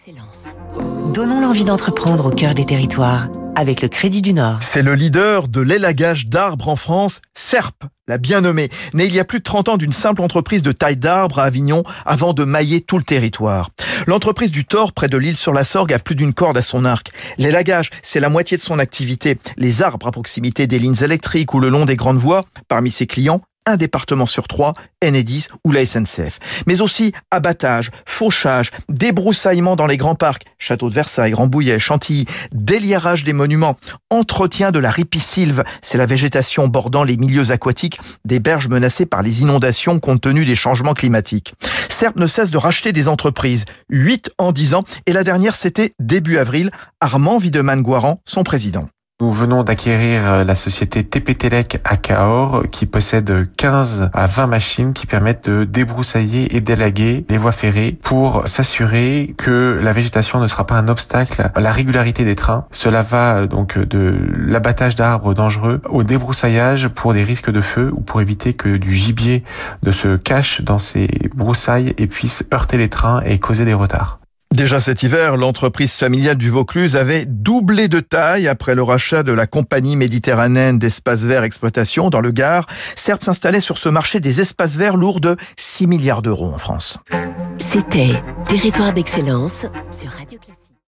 d'excellence. Donnons l'envie d'entreprendre au cœur des territoires avec le Crédit du Nord. C'est le leader de l'élagage d'arbres en France, SERP, la bien nommée, née il y a plus de 30 ans d'une simple entreprise de taille d'arbres à Avignon avant de mailler tout le territoire. L'entreprise du Thor, près de l'île sur la Sorgue, a plus d'une corde à son arc. L'élagage, c'est la moitié de son activité. Les arbres à proximité des lignes électriques ou le long des grandes voies, parmi ses clients, un département sur trois, Enedis ou la SNCF. Mais aussi abattage, fauchage, débroussaillement dans les grands parcs, château de Versailles, Rambouillet, Chantilly, déliérage des monuments, entretien de la ripisylve, c'est la végétation bordant les milieux aquatiques des berges menacées par les inondations compte tenu des changements climatiques. Certes, ne cesse de racheter des entreprises, 8 en 10 ans, et la dernière c'était début avril, Armand Videman-Guaran, son président. Nous venons d'acquérir euh, la société TP Telec à Cahors qui possède 15 à 20 machines qui permettent de débroussailler et d'élaguer les voies ferrées pour s'assurer que la végétation ne sera pas un obstacle à la régularité des trains. Cela va euh, donc de l'abattage d'arbres dangereux au débroussaillage pour des risques de feu ou pour éviter que du gibier ne se cache dans ces broussailles et puisse heurter les trains et causer des retards. Déjà cet hiver, l'entreprise familiale du Vaucluse avait doublé de taille après le rachat de la compagnie méditerranéenne d'espaces verts exploitation dans le Gard. Certes s'installait sur ce marché des espaces verts lourds de 6 milliards d'euros en France. C'était Territoire d'excellence sur Radio